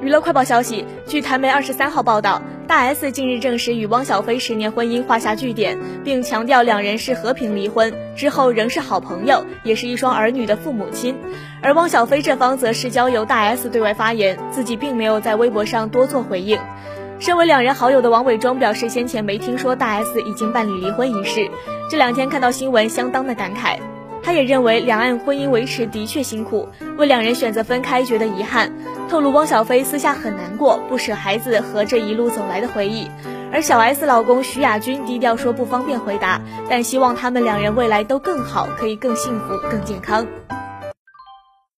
娱乐快报消息，据台媒二十三号报道，大 S 近日证实与汪小菲十年婚姻画下句点，并强调两人是和平离婚，之后仍是好朋友，也是一双儿女的父母亲。而汪小菲这方则是交由大 S 对外发言，自己并没有在微博上多做回应。身为两人好友的王伟忠表示，先前没听说大 S 已经办理离婚一事，这两天看到新闻，相当的感慨。他也认为两岸婚姻维持的确辛苦，为两人选择分开觉得遗憾。透露汪小菲私下很难过，不舍孩子和这一路走来的回忆。而小 S 老公徐亚军低调说不方便回答，但希望他们两人未来都更好，可以更幸福、更健康。